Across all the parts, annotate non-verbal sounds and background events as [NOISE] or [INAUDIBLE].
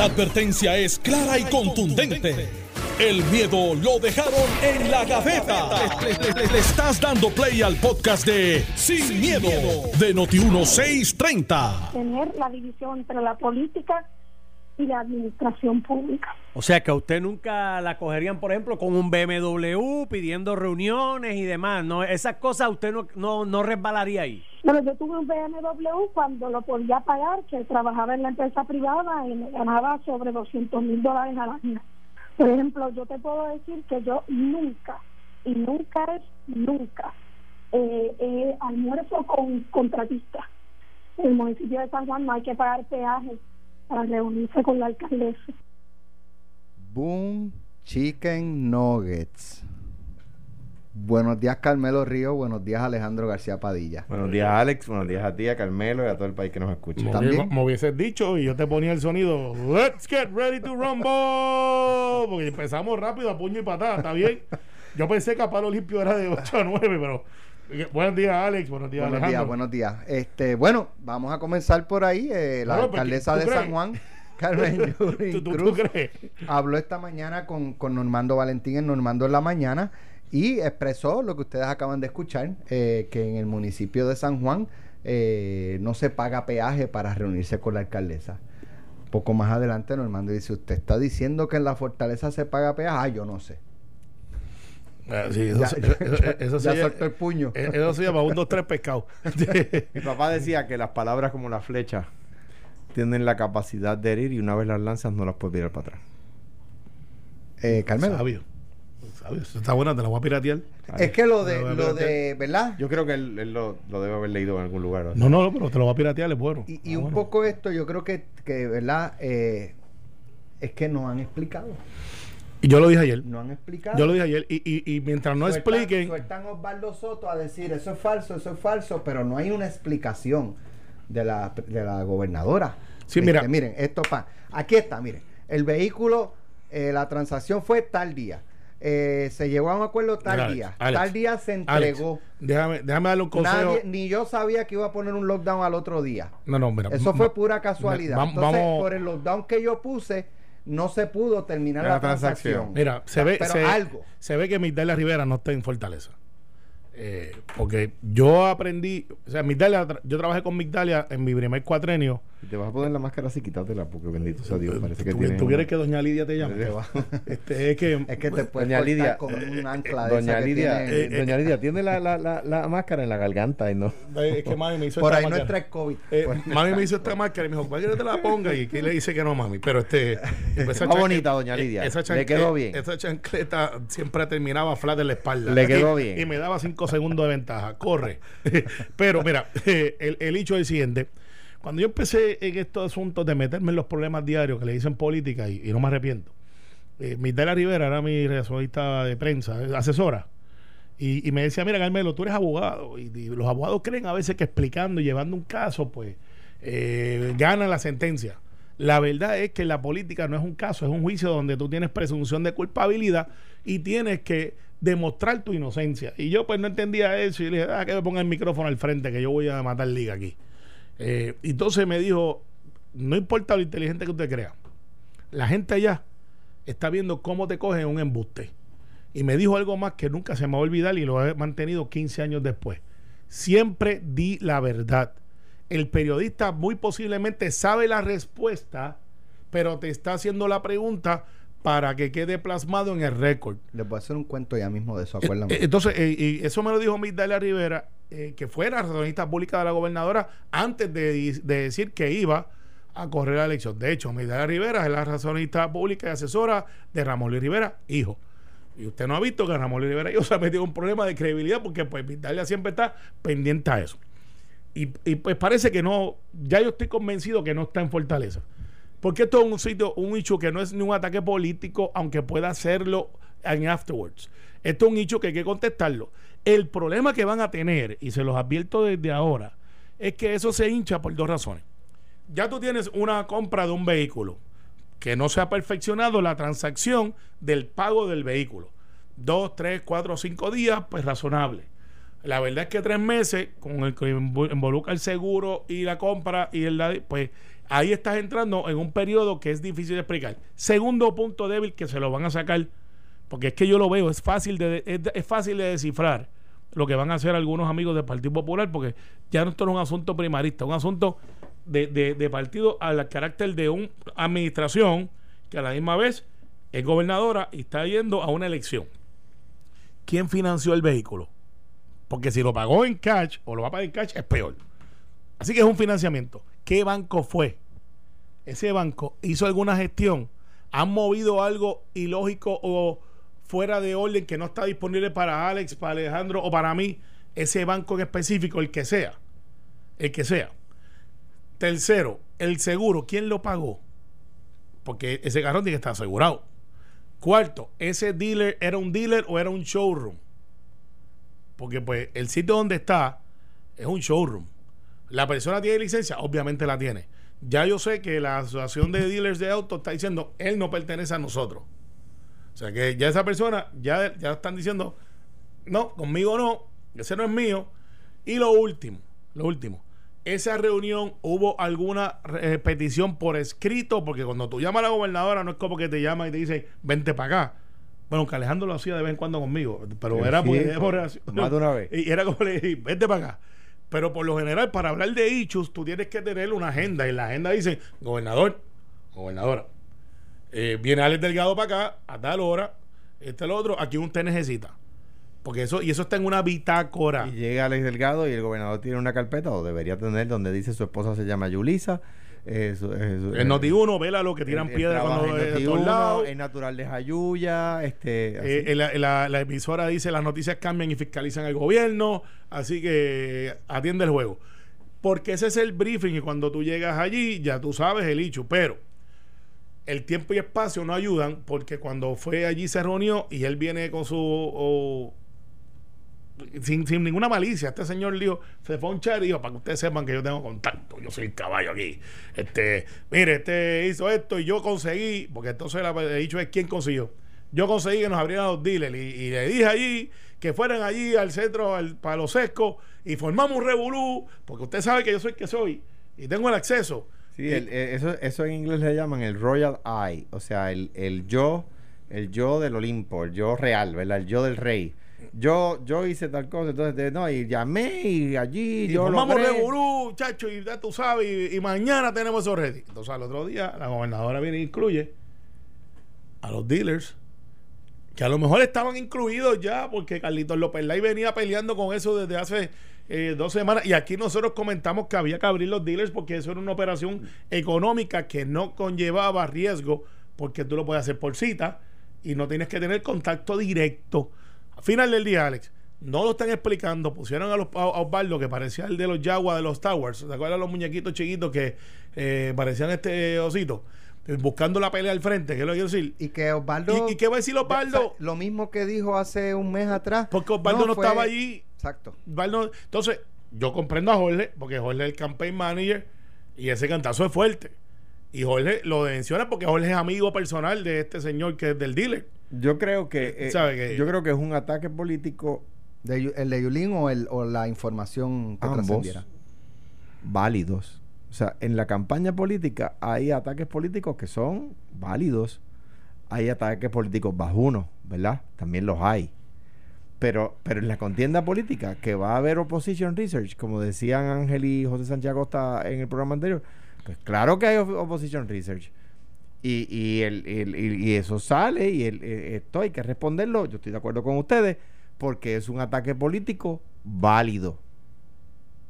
La advertencia es clara y contundente. El miedo lo dejaron en la gaveta. Le, estás dando play al podcast de Sin, miedo, de Noti1630. Tener la división entre la política y la administración pública. O sea que a usted nunca la cogerían, por ejemplo, con un BMW pidiendo reuniones y demás. No, esas cosas usted no, no, no resbalaría ahí. Bueno, yo tuve un BMW cuando lo podía pagar, que trabajaba en la empresa privada y me ganaba sobre 200 mil dólares al año. Por ejemplo, yo te puedo decir que yo nunca, y nunca es nunca, eh, eh, almuerzo con contratistas. En el municipio de San Juan no hay que pagar peajes para reunirse con la alcaldesa. Boom Chicken Nuggets. Buenos días, Carmelo Río. Buenos días, Alejandro García Padilla. Buenos días, Alex. Buenos días a ti, a Carmelo y a todo el país que nos escucha. Me, ¿También? me hubieses dicho y yo te ponía el sonido Let's get ready to rumble porque empezamos rápido a puño y patada, ¿está bien? Yo pensé que a palo limpio era de 8 a 9 pero buenos días Alex, buenos días Buenos días, Alejandro buenos días. Este, bueno, vamos a comenzar por ahí. Eh, la alcaldesa ¿tú de crees? San Juan, [LAUGHS] Carmen ¿Tú, tú, tú Cruz, crees? habló esta mañana con, con Normando Valentín en Normando en la mañana y expresó lo que ustedes acaban de escuchar, eh, que en el municipio de San Juan eh, no se paga peaje para reunirse con la alcaldesa. Poco más adelante Normando dice, usted está diciendo que en la fortaleza se paga peaje. Ah, yo no sé. Ah, sí, eso, Ya, eso- eso ya se- soltó el puño. eh, Eso se llama un, dos, tres pescado. [LAUGHS] Mi papá decía que las palabras como la flecha tienen la capacidad de herir y una vez las lanzas no las puedes virar para atrás. Eh, Carmelo. Sabio. Sabio. Eso está buena, te la voy a piratear. Es que lo de, lo de, ¿verdad? Yo creo que él, él lo, lo debe haber leído en algún lugar. ¿no? No, no, no, pero te lo voy a piratear, es bueno. Y, y Ah, un bueno. poco esto, yo creo que, que ¿verdad? Eh, es que no han explicado. Y yo lo dije ayer. No han explicado. Yo lo dije ayer. Y, y, y mientras no Sueltan- expliquen. Sueltan Osvaldo Soto a decir eso es falso, eso es falso, pero no hay una explicación de la, de la gobernadora. Sí, Este, mira. Miren, esto pa. Aquí está, miren. El vehículo, eh, la transacción fue tal día. Eh, se llegó a un acuerdo tal Alex, día. Alex, tal día se Alex, entregó. déjame, déjame darle un consejo. Nadie, ni yo sabía que iba a poner un lockdown al otro día. No, no, mira. Eso fue pura casualidad. va- Entonces, vamos- por el lockdown que yo puse, no se pudo terminar La la, transacción. transacción. Mira, se ve, Pero se, algo. se ve que Migdalia Rivera no está en Fortaleza. Eh, porque yo aprendí, o sea, Migdalia, yo trabajé con Migdalia en mi primer cuatrenio. Te vas a poner la máscara así, quítatela, porque bendito sea Dios. Parece que ¿Tú, tiene tú quieres una- que Doña Lidia te llame? [LAUGHS] Este, es que, Es que te puedes Doña Lidia, con eh, un ancla de Doña esa que Lidia, tiene- eh, Doña Lidia, tiene la, la, la, la máscara en la garganta y no. es que mami me hizo por esta ahí no máscara. entra el COVID. Eh, Pues- mami me hizo esta máscara y me dijo, ¿cuál quieres que te la ponga? Y aquí le dice que no, mami. Pero este. Está bonita, doña Lidia. Esa Le quedó bien. Esa chancleta siempre terminaba flat en la espalda. Le quedó Y- bien. Y me daba cinco segundos de ventaja. Corre. [LAUGHS] Pero mira, el, el hecho es el siguiente. Cuando yo empecé en estos asuntos de meterme en los problemas diarios que le dicen política, y, no me arrepiento, eh, Migdalia Rivera era mi relacionista de prensa, eh, asesora. Y, me decía, mira, Carmelo, tú eres abogado. Y, y los abogados creen a veces que explicando y llevando un caso, pues, eh, ganan la sentencia. La verdad es que la política no es un caso, es un juicio donde tú tienes presunción de culpabilidad y tienes que demostrar tu inocencia. Y yo pues no entendía eso y le dije, ah, que me ponga el micrófono al frente, que yo voy a matar liga aquí. Eh, entonces me dijo, no importa lo inteligente que usted crea, la gente allá está viendo cómo te cogen un embuste. Y me dijo algo más que nunca se me va a olvidar y lo he mantenido 15 años después. Siempre di la verdad. El periodista muy posiblemente sabe la respuesta, pero te está haciendo la pregunta para que quede plasmado en el récord. Les voy a hacer un cuento ya mismo de eso, Eh, acuérdame. eh, Entonces, eh, y eso me lo dijo Migdalia Rivera, eh, que fue la razonista pública de la gobernadora antes de, decir que iba a correr la elección. De hecho, Migdalia Rivera es la razonista pública y asesora de Ramón Luis Rivera, hijo. Y usted no ha visto que Ramón Luis Rivera yo [LAUGHS] se ha metido un problema de credibilidad porque pues Migdalia siempre está pendiente a eso. Y, y, pues parece que no, ya yo estoy convencido que no está en Fortaleza. Porque esto es un sitio, un hecho que no es ni un ataque político, aunque pueda hacerlo en afterwards. Esto es un hecho que hay que contestarlo. El problema que van a tener, y se los advierto desde ahora, es que eso se hincha por dos razones. Ya tú tienes una compra de un vehículo que no se ha perfeccionado la transacción del pago del vehículo. Dos, tres, cuatro, cinco días, pues razonable. La verdad es que tres meses, con el que invo- involucra el seguro y la compra y el pues ahí estás entrando en un periodo que es difícil de explicar. Segundo punto débil que se lo van a sacar, porque es que yo lo veo, es fácil de, es, es fácil de descifrar lo que van a hacer algunos amigos del Partido Popular, porque ya no esto no es un asunto primarista, un asunto de, de, de partido al carácter de una administración que a la misma vez es gobernadora y está yendo a una elección. ¿Quién financió el vehículo? Porque si lo pagó en cash o lo va a pagar en cash es peor. Así que es un financiamiento. ¿Qué banco fue? Ese banco hizo alguna gestión. ¿Han movido algo ilógico o fuera de orden que no está disponible para Alex, para Alejandro o para mí? Ese banco en específico, el que sea. El que sea. Tercero, el seguro. ¿Quién lo pagó? Porque ese carro tiene que estar asegurado. Cuarto, ese dealer era un dealer o era un showroom. Porque pues el sitio donde está es un showroom. La persona tiene licencia, obviamente la tiene. Ya yo sé que la asociación de dealers de autos está diciendo, él no pertenece a nosotros. O sea que ya esa persona, ya, ya están diciendo, no, conmigo no, ese no es mío. Y lo último, lo último, esa reunión hubo alguna eh, petición por escrito, porque cuando tú llamas a la gobernadora no es como que te llama y te dice, vente para acá. Bueno, que Alejandro lo hacía de vez en cuando conmigo, pero era, sí, era por relación. más de una vez. Y era como le dije, vente para acá. Pero por lo general, para hablar de issues, tú tienes que tener una agenda. Y la agenda dice, gobernador, gobernadora, eh, viene Alex Delgado para acá, a tal hora, este el otro, aquí usted necesita. Porque eso, y eso está en una bitácora. Y llega Alex Delgado y el gobernador tiene una carpeta, o debería tener, donde dice su esposa se llama Yulisa. eh, su- eh, En Noti 1, vela lo que tiran él piedra trabaja cuando de todos Uno, lados. Es natural de Jayuya. Este, así. Eh, la, la- la emisora dice las noticias cambian y fiscalizan el gobierno, así que atiende el juego. Porque ese es el briefing y cuando tú llegas allí ya tú sabes el hecho, pero el tiempo y espacio no ayudan porque cuando fue allí se reunió y él viene con su... sin, sin ninguna malicia, este señor dijo, se fue a un chat y dijo, para que ustedes sepan que yo tengo contacto, yo soy el caballo aquí. Este, mire, este hizo esto y yo conseguí, porque entonces el dicho es quién consiguió. Yo conseguí que nos abrieran los dealers y, y le dije allí que fueran allí al centro, al, para los sescos y formamos un revolú, porque usted sabe que yo soy el que soy y tengo el acceso. Sí, el- eh, eso, eso en inglés le llaman el Royal Eye, o sea, el, el yo, el yo del Olimpo, el yo real, ¿verdad? El yo del rey. Yo, yo hice tal cosa, entonces, de- no, y llamé y allí Y yo formamos logré. revolú, chacho, y ya tú sabes, y, y mañana tenemos eso ready. Entonces al otro día la gobernadora viene e incluye a los dealers que a lo mejor estaban incluidos ya porque Carlitos López Lai venía peleando con eso desde hace eh, dos semanas y aquí nosotros comentamos que había que abrir los dealers porque eso era una operación económica que no conllevaba riesgo porque tú lo puedes hacer por cita y no tienes que tener contacto directo. Al final del día, Alex, no lo están explicando. Pusieron a, los, a Osvaldo, que parecía el de los Jaguars de los Towers. ¿Se acuerdan los muñequitos chiquitos que eh, parecían este osito? Eh, Buscando la pelea al frente, ¿qué es lo que quiero decir? Y que Osvaldo. ¿Y, y qué va a decir Osvaldo? lo mismo que dijo hace un mes atrás. Porque Osvaldo no, fue- estaba allí. Exacto. Entonces, yo comprendo a Jorge, porque Jorge es el campaign manager y ese cantazo es fuerte. Y Jorge lo menciona porque Jorge es amigo personal de este señor que es del dealer. Yo creo que, eh, ¿Sabe que- yo creo que es un ataque político De ¿El de Yulín o, el, o la información que ambos trascendiera? válidos. O sea, en la campaña política hay ataques políticos que son válidos. Hay ataques políticos bajunos, ¿verdad? También los hay. Pero, pero en la contienda política, que va a haber opposition research, como decían Ángel y José Sánchez Acosta en el programa anterior, pues claro que hay op- opposition research. Y, y, el, el- y- eso sale y eh, esto hay que responderlo. Yo estoy de acuerdo con ustedes porque es un ataque político válido.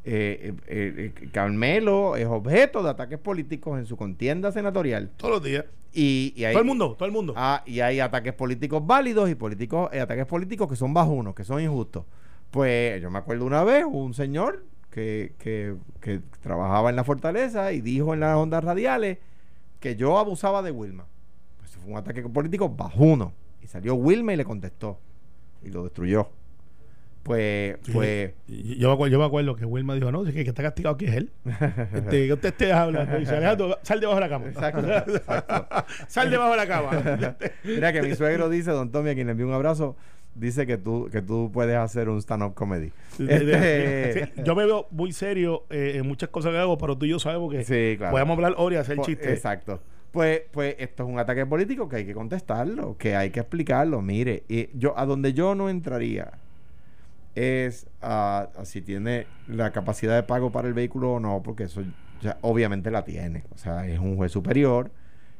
Eh, eh, eh, Carmelo es objeto de ataques políticos en su contienda senatorial. Todos los días. Y, y hay, todo el mundo, todo el mundo. Ah, y hay ataques políticos válidos y políticos, eh, ataques políticos que son bajunos, que son injustos. Pues yo me acuerdo una vez, un señor que, que, que trabajaba en la fortaleza y dijo en las ondas radiales que yo abusaba de Wilma. Pues fue un ataque político bajuno. Y salió Wilma y le contestó. Y lo destruyó. Pues, pues, Yo me, acuerdo, yo me acuerdo que Wilma dijo, no, es que que está castigado aquí es él. [LAUGHS] Este, que usted esté hablando. Dice, Alejandro, sal debajo de la cama. Exacto, exacto. [LAUGHS] sal debajo de la cama. [LAUGHS] Mira que mi suegro dice, don Tommy, a quien le envío un abrazo, dice que tú, que tú puedes hacer un stand-up comedy. Este- sí, yo me veo muy serio eh, en muchas cosas que hago, pero tú y yo sabemos que Sí, claro. podemos hablar hoy y hacer Pues, chistes. Exacto. Pues, pues esto es un ataque político que hay que contestarlo, que hay que explicarlo. Mire, y yo a donde yo no entraría es a, a si tiene la capacidad de pago para el vehículo o no, porque eso ya obviamente la tiene. O sea, es un juez superior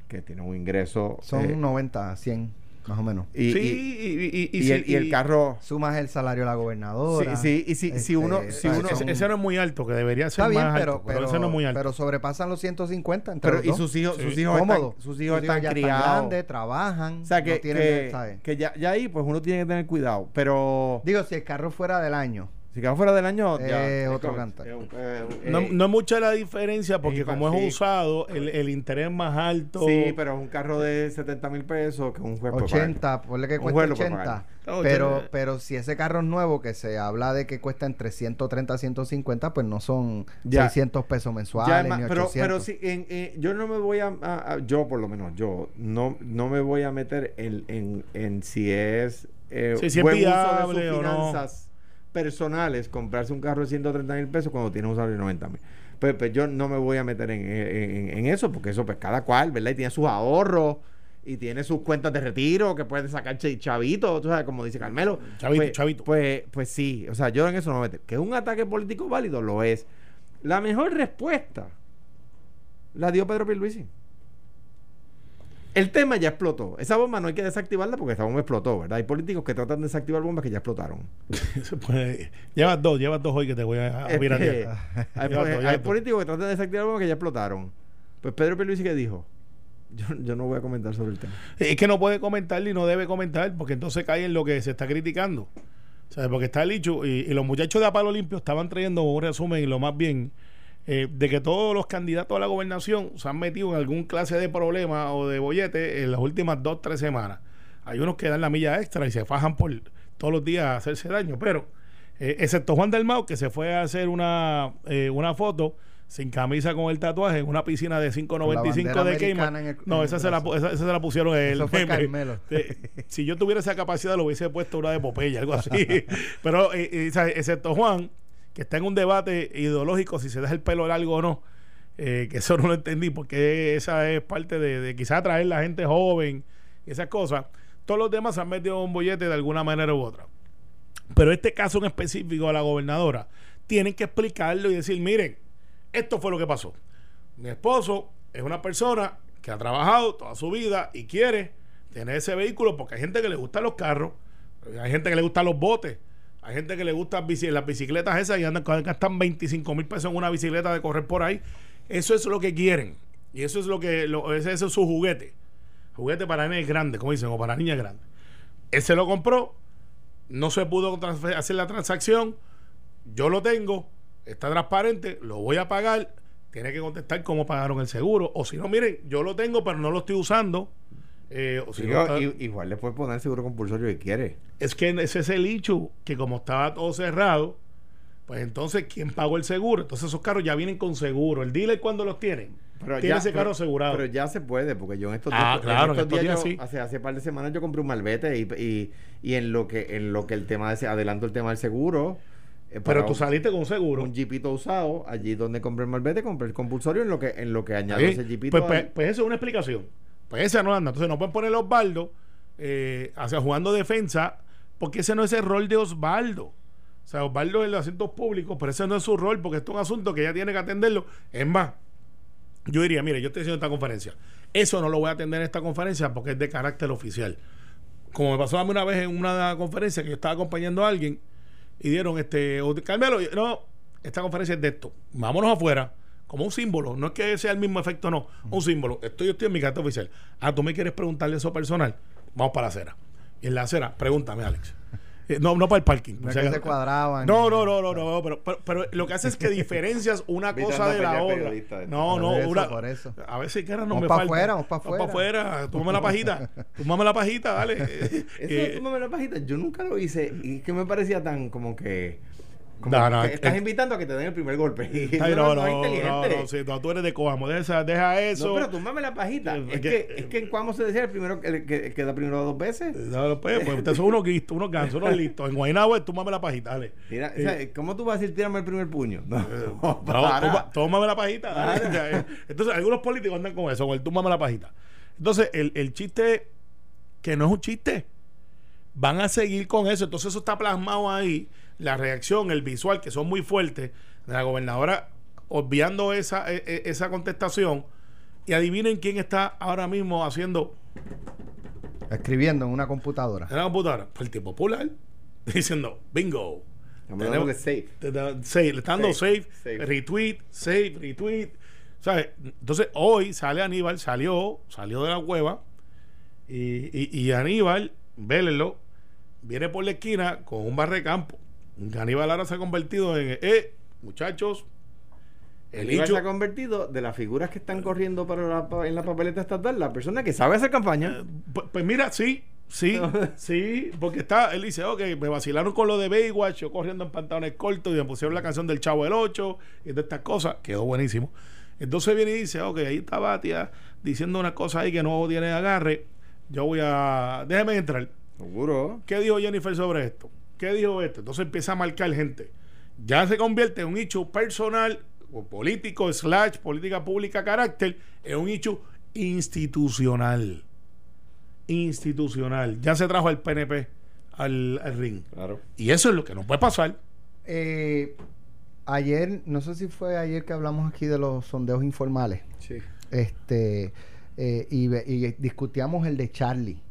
que tiene un ingreso. Son eh, 90, 100, más o menos. y, sí, y- y, y- y y sí, el, y el carro. Sumas el salario de la gobernadora. Sí, sí, y si- si uno- si uno- ese, Son- ese no es muy alto, que debería ser Está bien, más pero, alto, pero, ese no es muy alto. pero sobrepasan los 150 entre Pero, los y sus hijos, Sí. sus hijos Cómodo. están, sus hijos están ya criados. grandes, trabajan. o sea, que, no tienen, que, que ya, ya ahí, pues uno tiene que tener cuidado. Pero. Digo, si el carro fuera del año, Si quedamos fuera del año, Eh, ya. es otro cantar. es eh, no, eh, no es mucha la diferencia porque como es sí. usado, el, el interés es más alto. Sí, pero es un carro de 70 mil pesos que un juez puede 80, ponle que Un cuesta juez lo puede 80. pagar. No, Pero, 80. pero si ese carro es nuevo, que se habla de que cuesta entre 130 a 150, pues no son Ya. 600 pesos mensuales Ya, ma- ni pero, 800. pero sí, en- eh, yo no me voy a, a- a- yo por lo menos, yo no, no me voy a meter en, en, en si es eh, Sí, si es buen uso de viable sus o no. finanzas personales comprarse un carro de 130 mil pesos cuando tiene un salario de 90 mil. Pues, pues yo no me voy a meter en, en- en eso, porque eso pues cada cual, ¿verdad? Y tiene sus ahorros y tiene sus cuentas de retiro que puede sacar ch- chavito, tú sabes, como dice Carmelo. Chavito, pues, chavito. Pues, pues sí, o sea, yo en eso no me meto. Que es un ataque político válido, lo es. La mejor respuesta la dio Pedro Pierluisi. El tema ya explotó. Esa bomba no hay que desactivarla porque esa bomba explotó, ¿verdad? Hay políticos que tratan de desactivar bombas que ya explotaron. [LAUGHS] Pues, llevas dos, llevas dos hoy que te voy a, a Este, piratear. [LAUGHS] hay, [LAUGHS] pues, políticos que tratan de desactivar bombas que ya explotaron. Pues Pedro Pierluisi que dijo, yo, yo no voy a comentar sobre el tema. Es que no puede comentar ni no debe comentar porque entonces cae en lo que se está criticando. O sea, porque está el dicho y, y los muchachos de A Palo Limpio estaban trayendo un resumen y lo más bien eh, de que todos los candidatos a la gobernación se han metido en algún clase de problema o de bollete en las últimas dos, tres semanas. Hay unos que dan la milla extra y se fajan por todos los días a hacerse daño, pero eh, excepto Juan Dalmau que se fue a hacer una, eh, una foto sin camisa con el tatuaje en una piscina de 5.95 bandera de Cayman. No, esa se, la, esa, esa se la pusieron. Eh, [LAUGHS] si yo tuviera esa capacidad, lo hubiese puesto una de Popeye, algo así. [LAUGHS] Pero, eh, eh, excepto Juan, que está en un debate ideológico si se deja el pelo largo o no, eh, que eso no lo entendí, porque esa es parte de, de quizás atraer la gente joven y esas cosas. Todos los demás se han metido un bollete de alguna manera u otra. Pero este caso en específico a la gobernadora, tienen que explicarlo y decir, miren, esto fue lo que pasó. Mi esposo es una persona que ha trabajado toda su vida y quiere tener ese vehículo porque hay gente que le gustan los carros, hay gente que le gustan los botes, hay gente que le gustan bici- las bicicletas esas y andan, gastan 25 mil pesos en una bicicleta de correr por ahí. Eso es lo que quieren. Y eso es lo que, lo- ese, es su juguete. Juguete para nenes grandes, como dicen, o para niñas grandes. Él se lo compró, no se pudo hacer la transacción, yo lo tengo, está transparente, lo voy a pagar, tiene que contestar cómo pagaron el seguro, o si no, miren, yo lo tengo, pero no lo estoy usando. Eh, o si Digo, igual le puede poner seguro compulsorio que quiere. es que ese es el hecho, que como estaba todo cerrado, pues entonces, ¿quién pagó el seguro? Entonces esos carros ya vienen con seguro. ¿El dealer cuando los tiene? tiene ya- ese carro pero- asegurado. Pero ya se puede, porque yo en estos Ah, días, claro, en estos días días yo- sí. hace, hace par de semanas yo compré un malvete y, y, y en lo que en lo que el tema de adelanto el tema del seguro. eh, pero tú un- saliste con seguro. un jeepito usado, allí donde compré el malvete, compré el compulsorio en lo que en lo que añado Ahí, ese jeepito. pues, pues, pues eso es una explicación. Pues esa no anda. Entonces no pueden poner a Osvaldo eh, hacia jugando defensa, porque ese no es el rol de Osvaldo. O sea, Osvaldo es el de asuntos públicos, pero ese no es su rol, porque esto es un asunto que ella tiene que atenderlo. Es más, yo diría, mire, yo estoy haciendo esta conferencia. Eso no lo voy a atender en esta conferencia porque es de carácter oficial. Como me pasó a mí una vez en una conferencia que yo estaba acompañando a alguien y dieron este, Carmelo, no, esta conferencia es de esto. Vámonos afuera, como un símbolo. No es que sea el mismo efecto, no. Un símbolo. Estoy, yo estoy en mi carácter oficial. Ah, tú me quieres preguntarle eso personal. Vamos para la acera. Y en la acera, pregúntame, Alex. Eh, no, no para el parking. No si que se cuadraban. No, no, no, no, no, pero, pero, pero lo que hace es que diferencias una cosa de la otra. No, no, eso, una, por eso. a veces que ahora no Vamos me pa' falta. afuera, vamos pa' Vamos afuera, tómame la pajita, tómame la pajita, dale. [LAUGHS] Eso Eh, tú me la pajita, yo nunca lo hice y es que me parecía tan como que Como No, no, que estás eh, invitando a que te den el primer golpe. Ay, [LAUGHS] no, no, no, no, es no, sí, no, tú eres de Coamo, deja, deja eso. No, pero túmbame la pajita. Eh, Es que- que, es que en Cuamo se decía el primero que, que, que da primero dos veces. No, pues, pues ustedes son unos listos, unos gansos, unos listos. En Guaynabo, tú mame la pajita, dale. Eh, o sea, ¿cómo tú vas a decir tírame el primer puño? [LAUGHS] No, No, tómame la pajita. dale. Entonces, algunos políticos andan con eso, con el túmame la pajita. Entonces, el, el chiste, que no es un chiste, van a seguir con eso. Entonces, eso está plasmado ahí. La reacción, el visual, que son muy fuertes, de la gobernadora obviando esa, e- e- esa contestación. Y adivinen quién está ahora mismo haciendo Escribiendo en una computadora. en la computadora. Pues el tipo popular, [LAUGHS] diciendo, bingo. Hablando de da- save, le están dando save, Save, save. retweet, save, retweet. ¿Sabes? Entonces, hoy sale Aníbal, salió, salió de la cueva. Y, y, y Aníbal, vélenlo, viene por la esquina con un barre campo. Aníbal ahora se ha convertido en, eh, muchachos, el hecho. se ha convertido de las figuras que están corriendo para la en la papeleta estatal, la persona que sabe hacer campaña. Pues, pues mira, sí, sí, [LAUGHS] sí, porque está, él dice, ok, me vacilaron con lo de Baywatch, yo corriendo en pantalones cortos y me pusieron la canción del Chavo del 8 y de estas cosas, quedó buenísimo. Entonces viene y dice, ok, ahí está Batia diciendo una cosa ahí que no tiene agarre, yo voy a, déjeme entrar. Seguro. ¿Qué dijo Jennifer sobre esto? ¿Qué dijo esto? Entonces empieza a marcar gente. Ya se convierte en un hecho personal o político, slash, política pública, carácter, en un hecho institucional. Institucional. Ya se trajo al PNP al, al ring. Claro. Y eso es lo que no puede pasar. Eh, ayer, no sé si fue ayer que hablamos aquí de los sondeos informales. Sí. Este eh, y discutíamos el de Charlie.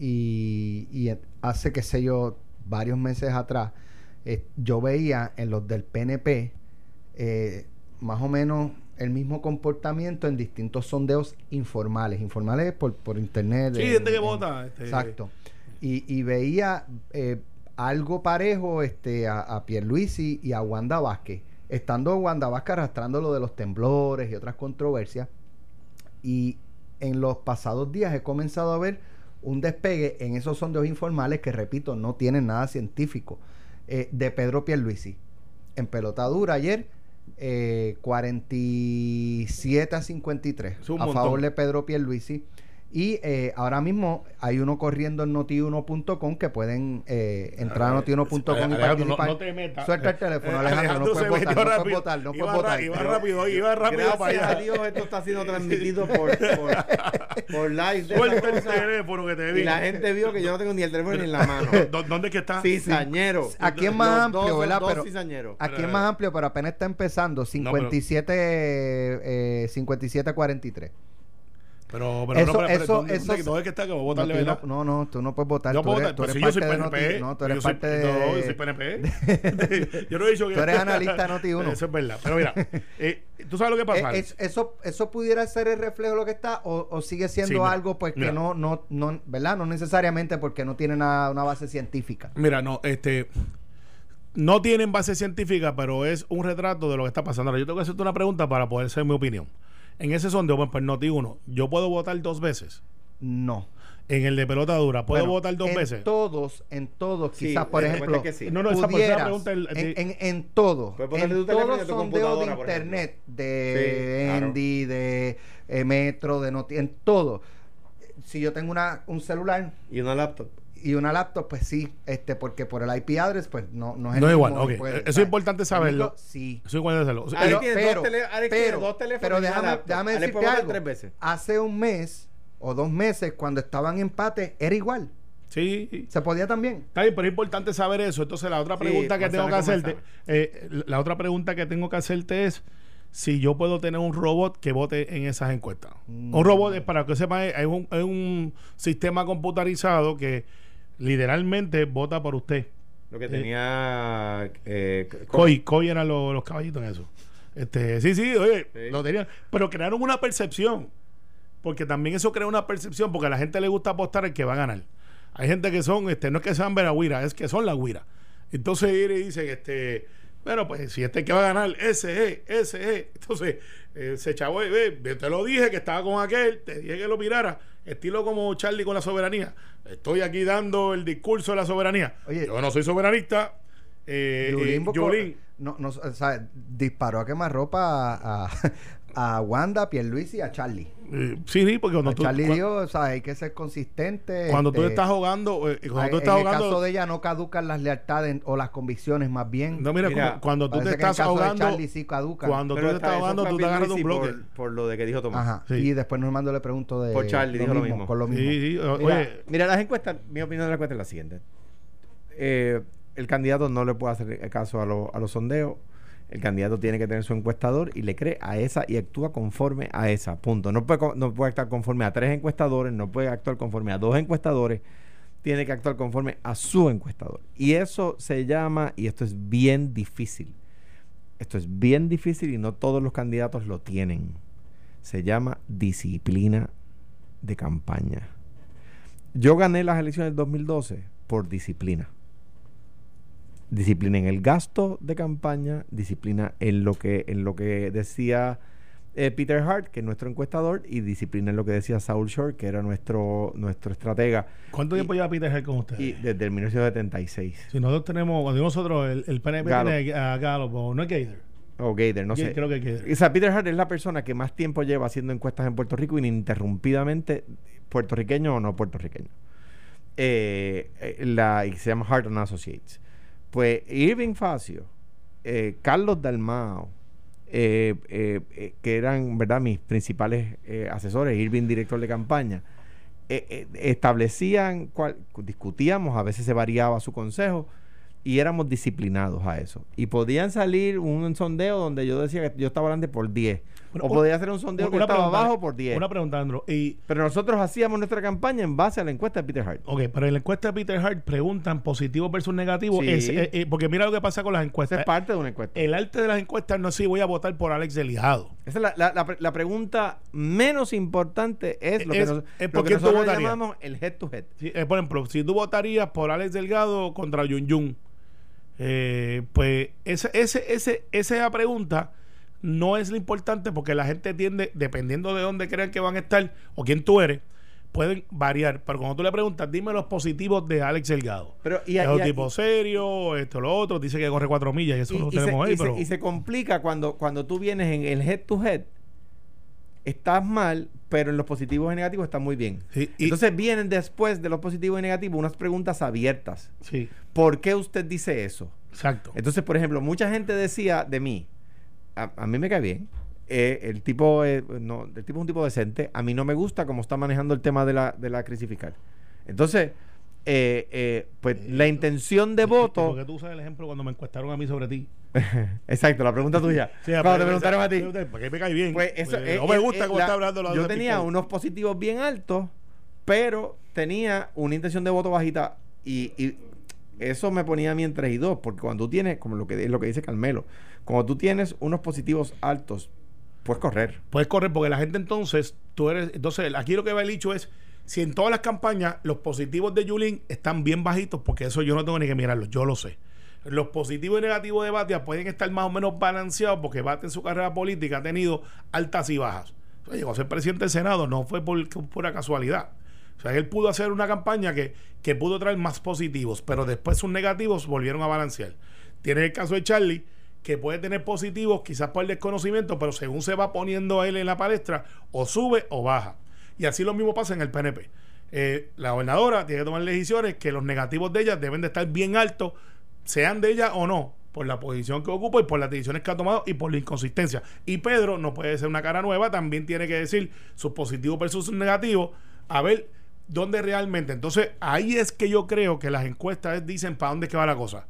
Y, y hace, qué sé yo, varios meses atrás, eh, yo veía en los del PNP eh, más o menos el mismo comportamiento en distintos sondeos informales. Informales por, por internet. Sí, en- gente que en- vota, este- Exacto. Y, y veía eh, algo parejo este, a, a Pierluisi y a Wanda Vázquez. Estando Wanda Vázquez arrastrando lo de los temblores y otras controversias. Y en los pasados días he comenzado a ver un despegue en esos sondeos informales que, repito, no tienen nada científico. eh, de Pedro Pierluisi. En pelota dura ayer, eh, 47 a 53 Es un a montón. favor de Pedro Pierluisi. Y eh, ahora mismo hay uno corriendo en noti1.com que pueden eh, entrar a noti1.com y Alejandro, no, participar. no te metas. Suelta el teléfono, Eh, Alejandro, no puedes votar, no puedes votar, no puedes Iba votar. Iba rápido, iba rápido para Gracias a allá. Dios esto está siendo transmitido [LAUGHS] por, por, por live. Suelta el teléfono que te Y digo. la gente vio que yo no tengo ni el teléfono ni en la mano. [LAUGHS] ¿Dó- ¿Dónde es que está? Cizañero. Aquí es más amplio, ¿verdad? Pero-. Aquí es más amplio, pero apenas está empezando. 57, eh, 57 43. Pero, pero Eso- no, pero, pero, eso- ¿dónde, eso- dónde es que está? Que voy a No, votarle, tú ¿verdad? no, no, no, tú no puedes votar. Yo puedo votar. yo soy PNP. Noti- no, tú eres yo soy, parte de... no, yo soy PNP. [LAUGHS] [LAUGHS] yo no he dicho que... Tú eres [LAUGHS] analista Noti1. Eso es verdad. Pero mira, eh, tú sabes lo que pasa. Eh, es- eso, eso pudiera ser el reflejo de lo que está o, o sigue siendo Sí, algo pues mira. que no, no, no, ¿verdad? No necesariamente porque no tiene nada, una base científica. Mira, no, este... No tienen base científica, pero es un retrato de lo que está pasando. Ahora, yo tengo que hacerte una pregunta para poder ser mi opinión. En ese sondeo, bueno, pues Noti uno, ¿yo puedo votar dos veces? No. En el de pelota dura, ¿puedo Bueno, votar dos en veces? todos, en todos, Sí, quizás, por la ejemplo, respuesta es que sí. No, no, esa- esa pudieras, pregunta el- en, en, en todo, en todo sondeo de internet, de Sí, claro. Andy, de eh, Metro, de Noti, en todo. Si yo tengo una, un celular Y una laptop. Y una laptop, pues sí, este, porque por el IP address, pues no, no es el No es mismo, igual, ok. puede- Eso es ¿sabes? importante saberlo. Sí. Eso igual de hacerlo. O sea, Alex Pero, tiene dos pero, tele- pero, dos teléfonos pero y una déjame, déjame decirte algo. tres veces. Hace un mes o dos meses, cuando estaban empate, era igual. sí, Se podía también. Está bien, pero es importante saber eso. Entonces, la otra Sí, pregunta que tengo que hacerte, eh, la otra pregunta que tengo que hacerte es si yo puedo tener un robot que vote en esas encuestas. Mm. Un robot, es para que sepan, es un, es un sistema computarizado que literalmente vota por usted. Lo que tenía. Eh, Coy, Coy eran los, los caballitos en eso. Este, sí, sí, oye, Sí. lo tenían. Pero crearon una percepción. Porque también eso crea una percepción, porque a la gente le gusta apostar el que va a ganar. Hay gente que son, este, no es que sean veragüira, es que son la guira. Entonces viene y dicen, este, bueno, pues si este que va a ganar, ese es, ese es. Entonces, eh, se chavo, ve, te lo dije que estaba con aquel, te dije que lo mirara, estilo como Charlie con la soberanía. Estoy aquí dando el discurso de la soberanía. Oye. Yo no soy soberanista, Eh, Yulín eh, Yulín. no, no, o sea, disparó a quemarropa a, a, a Wanda, a Pierluisi y a Charlie. Eh, sí, sí, porque cuando A tú, Charlie cua- dijo, o sea, hay que ser consistente. cuando tú este, estás jugando, eh, cuando tú en estás el jugando, caso de ella no caducan las lealtades o las convicciones más bien. no, mira, Mira, como- cuando tú te en el estás caso de ahogando, Charlie sí caducan. cuando tú te está- estás ahogando, tú te agarras de un bloque. Por, por lo de que dijo Tomás. Ajá. Sí. Y después Normando le pregunto de. Por Charlie, dijo lo mismo. Por lo mismo. Sí, sí, o- Mira, oye, mira, las encuestas, mi opinión de la encuesta es la siguiente. Eh, el candidato no le puede hacer caso a, lo- a los sondeos. El candidato tiene que tener su encuestador y le cree a esa y actúa conforme a esa. Punto. No puede, no puede actuar conforme a tres encuestadores, no puede actuar conforme a dos encuestadores. Tiene que actuar conforme a su encuestador. Y eso se llama, y esto es bien difícil. Esto es bien difícil y no todos los candidatos lo tienen. Se llama disciplina de campaña. Yo gané las elecciones del 2012 por disciplina. Disciplina en el gasto de campaña, disciplina en lo que, en lo que decía eh, Peter Hart, que es nuestro encuestador, y disciplina en lo que decía Saul Shore, que era nuestro, nuestro estratega, ¿cuánto y- tiempo lleva Peter Hart con ustedes? y desde el 1976. si nosotros tenemos, cuando nosotros, el, el PNP tiene a Gallup, o no es Gator. O Gator, no Yo sé. Creo que es Gator. O sea, Peter Hart es la persona que más tiempo lleva haciendo encuestas en Puerto Rico ininterrumpidamente, puertorriqueño o no puertorriqueño. Eh, eh, la, y se llama Hart and Associates. Pues Irving Facio, eh, Carlos Dalmao, eh, eh, que eran verdad mis principales asesores, Irving director de campaña, establecían, cuál- discutíamos, a veces se variaba su consejo y éramos disciplinados a eso. Y podían salir un sondeo donde yo decía que yo estaba grande por 10. Bueno, o podía hacer un sondeo que estaba pregunta, abajo por 10. Una pregunta, Andro. Y, Pero nosotros hacíamos nuestra campaña en base a la encuesta de Peter Hart. ok, pero en la encuesta de Peter Hart preguntan positivo versus negativo. Sí. Es, eh, eh, porque mira lo que pasa con las Esa encuestas. es parte de una encuesta. El arte de las encuestas no es si voy a votar por Alex Delgado. Esa es la, la- la pre- la pregunta menos importante es lo Es- que, nos- es lo que nosotros llamamos el head to head. Sí, eh, por ejemplo, si tú votarías por Alex Delgado contra Yun Yun, pues ese, ese, ese, esa pregunta no es lo importante porque la gente tiende, dependiendo de dónde crean que van a estar o quién tú eres, pueden variar. Pero cuando tú le preguntas, dime los positivos de Alex Delgado. Pero, y, es un tipo serio, esto, lo otro, dice que corre cuatro millas y eso y- lo y se, tenemos ahí, y se- pero y se complica cuando, cuando tú vienes en el head to head. Estás mal, pero en los positivos y negativos estás muy bien. Sí, y- Entonces vienen después de los positivos y negativos unas preguntas abiertas. sí, ¿Por qué usted dice eso? exacto. Entonces, por ejemplo, mucha gente decía de mí, a, a mí me cae bien, eh, el tipo eh, no, el tipo es un tipo decente, a mí no me gusta cómo está manejando el tema de la, de la crisis fiscal. Entonces, eh, eh, pues la intención de voto... Porque tú usas el ejemplo cuando me encuestaron a mí sobre ti. [LAUGHS] Exacto, la pregunta tuya. [LAUGHS] Sí, Cuando te preguntaron a ti. Porque me cae bien. Pues eso, eh, no me gusta cómo la- está hablando la Yo tenía unos positivos bien altos, pero tenía una intención de voto bajita y, y eso me ponía a mí en 3 y 2, porque cuando tú tienes, como lo que, lo que dice Carmelo, cuando tú tienes unos positivos altos, puedes correr. Puedes correr porque la gente entonces, tú eres, entonces aquí lo que va el dicho es, si en todas las campañas los positivos de Yulín están bien bajitos, porque eso yo no tengo ni que mirarlos, yo lo sé. Los positivos y negativos de Batia pueden estar más o menos balanceados porque Batia en su carrera política ha tenido altas y bajas. O sea, llegó a ser presidente del Senado, no fue por pura casualidad. O sea, él pudo hacer una campaña que, que pudo traer más positivos, pero después sus negativos volvieron a balancear. Tiene el caso de Charlie, que puede tener positivos quizás por el desconocimiento, pero según se va poniendo él en la palestra, o sube o baja. Y así lo mismo pasa en el PNP. Eh, la gobernadora tiene que tomar decisiones que los negativos de ella deben de estar bien altos, sean de ella o no, por la posición que ocupa y por las decisiones que ha tomado y por la inconsistencia. Y Pedro no puede ser una cara nueva, también tiene que decir sus positivos versus sus negativos, a ver dónde realmente. Entonces, ahí es que yo creo que las encuestas dicen para dónde es que va la cosa.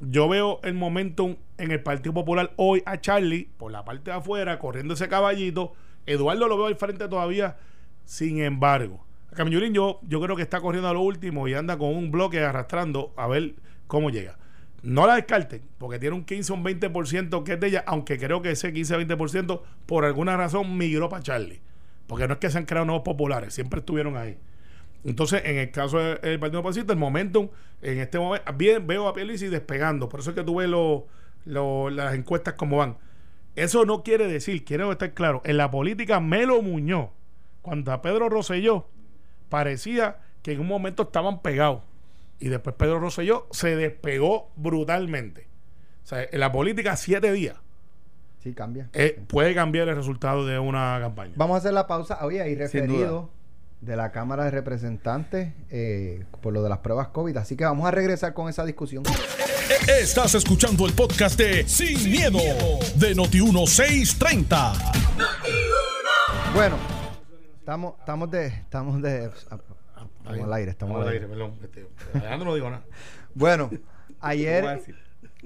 Yo veo el momentum en el Partido Popular hoy a Charlie por la parte de afuera corriendo ese caballito. Eduardo lo veo al frente todavía. Sin embargo, Camillulín yo, yo creo que está corriendo a lo último y anda con un bloque arrastrando a ver cómo llega. No la descarten, porque tiene un 15 o un 20% que es de ella, aunque creo que ese 15-20% por alguna razón migró para Charlie. Porque no es que se han creado nuevos populares, siempre estuvieron ahí. Entonces, en el caso del del Partido Populista, el momentum, en este momento, bien veo a Pierluisi despegando. Por eso es que tú ves lo- lo- las encuestas como van. Eso no quiere decir, quiero estar claro, en la política Melo Muñoz, cuando a Pedro Rosselló parecía que en un momento estaban pegados. y después Pedro Rosselló se despegó brutalmente. O sea, en la política, siete días Sí, cambia. eh, puede cambiar el resultado de una campaña. Vamos a hacer la pausa. Oye, Sin referido de la Cámara de Representantes eh, por lo de las pruebas COVID. Así que vamos a regresar con esa discusión. Estás escuchando el podcast de Sin, miedo, de Noti1630. Bueno, estamos, estamos de. Estamos de. Estamos al aire, estamos al aire. perdón. Este, Alejandro no digo nada. [LAUGHS] Bueno, ¿Qué voy a ayer,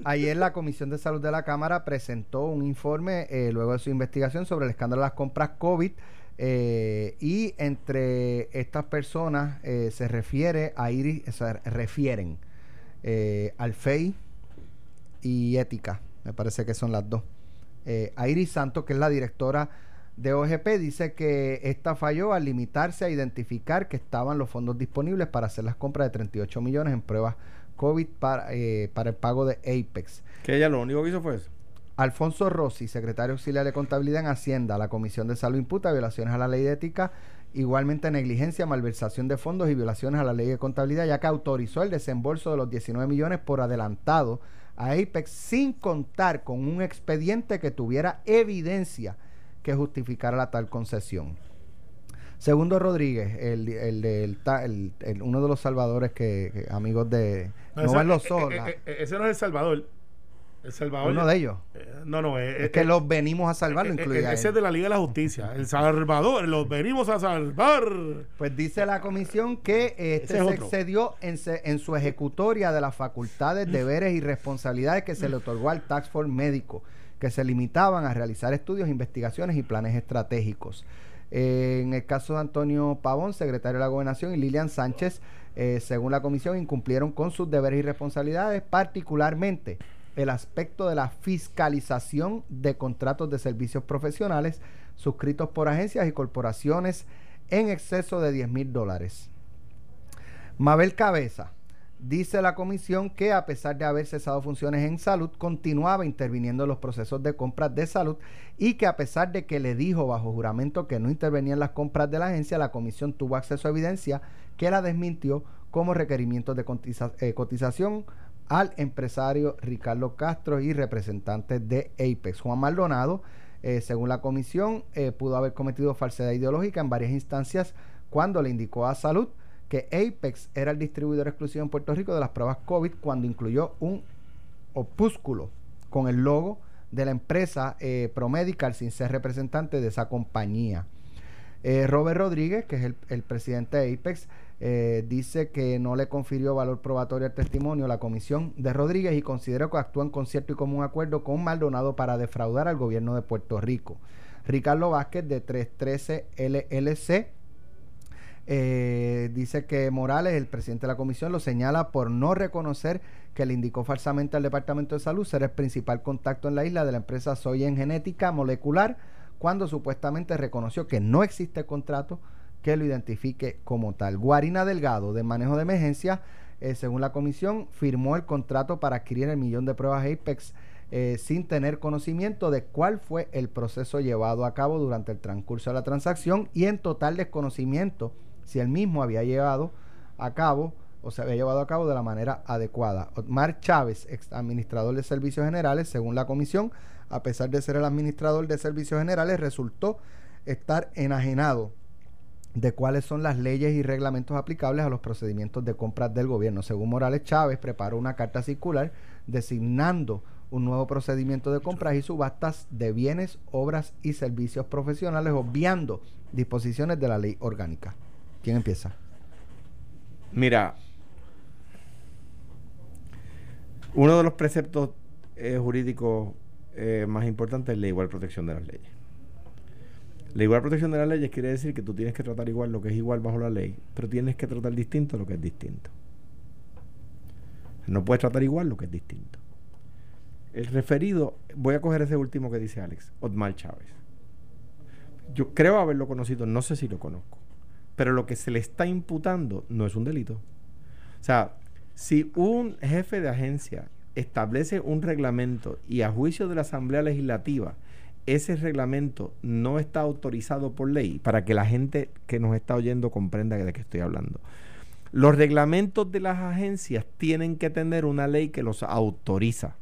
ayer la Comisión de Salud de la Cámara presentó un informe eh, luego de su investigación sobre el escándalo de las compras COVID. Eh, y entre estas personas eh, se refiere a Iris, se refieren eh, al FEI y Ética, me parece que son las dos. A Iris Santos, que es la directora de OGP, dice que esta falló al limitarse a identificar que estaban los fondos disponibles para hacer las compras de 38 millones en pruebas COVID para, para el pago de Apex. Que ella lo único que hizo fue eso. Alfonso Rossi, secretario auxiliar de contabilidad en Hacienda, la Comisión de Salud imputa violaciones a la ley de ética, igualmente negligencia, malversación de fondos y violaciones a la ley de contabilidad, ya que autorizó el desembolso de los 19 millones por adelantado a Apex sin contar con un expediente que tuviera evidencia que justificara la tal concesión. Segundo Rodríguez, el, el, del ta- el- el- uno de los salvadores que, que amigos de no, van los eh, eh, eh, ese no es El Salvador. El Salvador. uno de ellos. Eh, no, no. eh, Es que eh, los venimos a salvar, lo Ese él. es de la Liga de la Justicia. El Salvador. Los venimos a salvar. Pues dice la comisión que este es se excedió en, se- en su ejecutoria de las facultades, deberes y responsabilidades que se le otorgó al Tax Force médico, que se limitaban a realizar estudios, investigaciones y planes estratégicos. En el caso de Antonio Pavón, secretario de la Gobernación, y Lilian Sánchez, según la comisión, incumplieron con sus deberes y responsabilidades, particularmente el aspecto de la fiscalización de contratos de servicios profesionales suscritos por agencias y corporaciones en exceso de 10 mil dólares. Mabel Cabeza dice la comisión que a pesar de haber cesado funciones en salud, continuaba interviniendo en los procesos de compras de salud y que a pesar de que le dijo bajo juramento que no intervenía en las compras de la agencia, la comisión tuvo acceso a evidencia que la desmintió como requerimientos de eh, cotización al empresario Ricardo Castro y representantes de Apex. Juan Maldonado, eh, según la comisión, eh, pudo haber cometido falsedad ideológica en varias instancias cuando le indicó a Salud que Apex era el distribuidor exclusivo en Puerto Rico de las pruebas COVID cuando incluyó un opúsculo con el logo de la empresa eh, Promedical sin ser representante de esa compañía. Robert Rodríguez, que es el presidente de Apex, eh, dice que no le confirió valor probatorio al testimonio la comisión de Rodríguez y consideró que actúa en concierto y común acuerdo con Maldonado para defraudar al gobierno de Puerto Rico. Ricardo Vázquez de 313 LLC eh, dice que Morales, el presidente de la comisión, lo señala por no reconocer que le indicó falsamente al Departamento de Salud ser el principal contacto en la isla de la empresa Soyen Genética Molecular, cuando supuestamente reconoció que no existe contrato que lo identifique como tal. Guarina Delgado, de manejo de emergencia, eh, según la comisión, firmó el contrato para adquirir el millón de pruebas Apex eh, sin tener conocimiento de cuál fue el proceso llevado a cabo durante el transcurso de la transacción y en total desconocimiento si el mismo había llevado a cabo o se había llevado a cabo de la manera adecuada. Otmar Chávez, ex administrador de servicios generales, según la comisión, a pesar de ser el administrador de servicios generales, resultó estar enajenado de cuáles son las leyes y reglamentos aplicables a los procedimientos de compras del gobierno. Según Morales Chávez, preparó una carta circular designando un nuevo procedimiento de compras y subastas de bienes, obras y servicios profesionales, obviando disposiciones de la ley orgánica. ¿Quién empieza? Mira, uno de los preceptos eh, jurídicos eh, más importantes es la igual protección de las leyes. La igual protección de las leyes quiere decir que tú tienes que tratar igual lo que es igual bajo la ley, pero tienes que tratar distinto lo que es distinto. No puedes tratar igual lo que es distinto. El referido, voy a coger ese último que dice Alex, Otmar Chávez. Yo creo haberlo conocido, no sé si lo conozco, pero lo que se le está imputando no es un delito. O sea, si un jefe de agencia establece un reglamento y a juicio de la Asamblea Legislativa ese reglamento no está autorizado por ley, para que la gente que nos está oyendo comprenda de qué estoy hablando. Los reglamentos de las agencias tienen que tener una ley que los autoriza.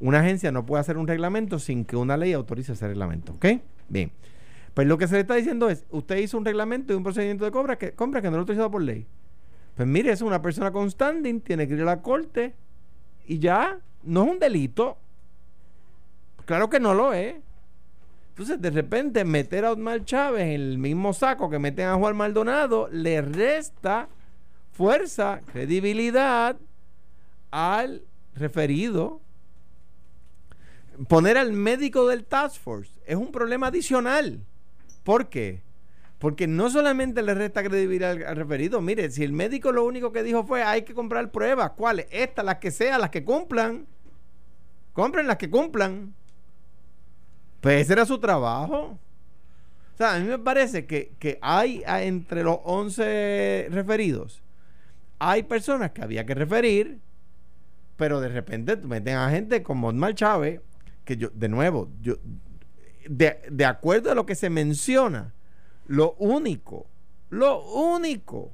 Una agencia no puede hacer un reglamento sin que una ley autorice ese reglamento. ¿Ok? Bien. Pues lo que se le está diciendo es, usted hizo un reglamento y un procedimiento de compra que, compra que no lo autorizado por ley. Pues mire, es una persona con standing, tiene que ir a la corte y ya, no es un delito. Claro que no lo es. Entonces, de repente, meter a Osmar Chávez en el mismo saco que meten a Juan Maldonado le resta fuerza, credibilidad al referido. Poner al médico del Task Force es un problema adicional. ¿Por qué? Porque no solamente le resta credibilidad al, al referido. Mire, si el médico lo único que dijo fue hay que comprar pruebas, ¿cuáles? Estas, las que sean, las que cumplan. Compren las que cumplan. Pues ese era su trabajo. O sea, a mí me parece que, que hay entre los 11 referidos, hay personas que había que referir, pero de repente meten a gente como Osmar Chávez, que yo, de nuevo, yo, de, de acuerdo a lo que se menciona, lo único, lo único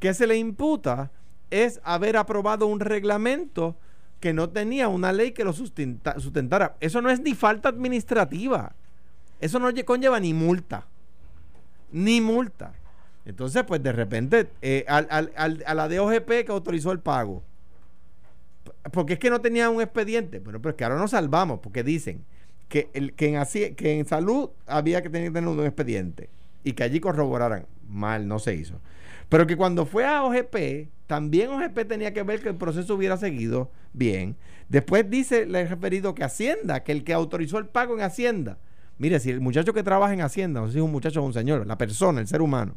que se le imputa es haber aprobado un reglamento que no tenía una ley que lo sustenta- sustentara. Eso no es ni falta administrativa. Eso no lle- conlleva ni multa. Ni multa. Entonces, pues de repente, eh, al- al- al- a la DOGP que autorizó el pago. Porque es que no tenía un expediente. Bueno, pero es que ahora nos salvamos, porque dicen que, el, que, en, así, que en salud había que tener, tener un expediente y que allí corroboraran. Mal, no se hizo. Pero que cuando fue a OGP, también OGP tenía que ver que el proceso hubiera seguido bien. Después dice el referido que Hacienda, que el que autorizó el pago en Hacienda. Mire, si el muchacho que trabaja en Hacienda, no sé si es un muchacho o un señor, la persona, el ser humano,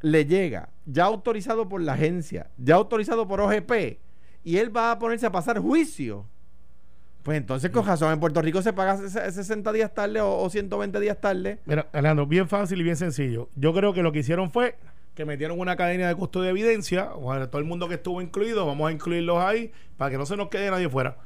le llega ya autorizado por la agencia, ya autorizado por OGP, y él va a ponerse a pasar juicio. Pues entonces, con razón, en Puerto Rico se paga ses- 60 días tarde o, o 120 días tarde. Mira, Alejandro, bien fácil y bien sencillo. Yo creo que lo que hicieron fue que metieron una cadena de custodia de evidencia. Bueno, todo el mundo que estuvo incluido, vamos a incluirlos ahí para que no se nos quede nadie fuera.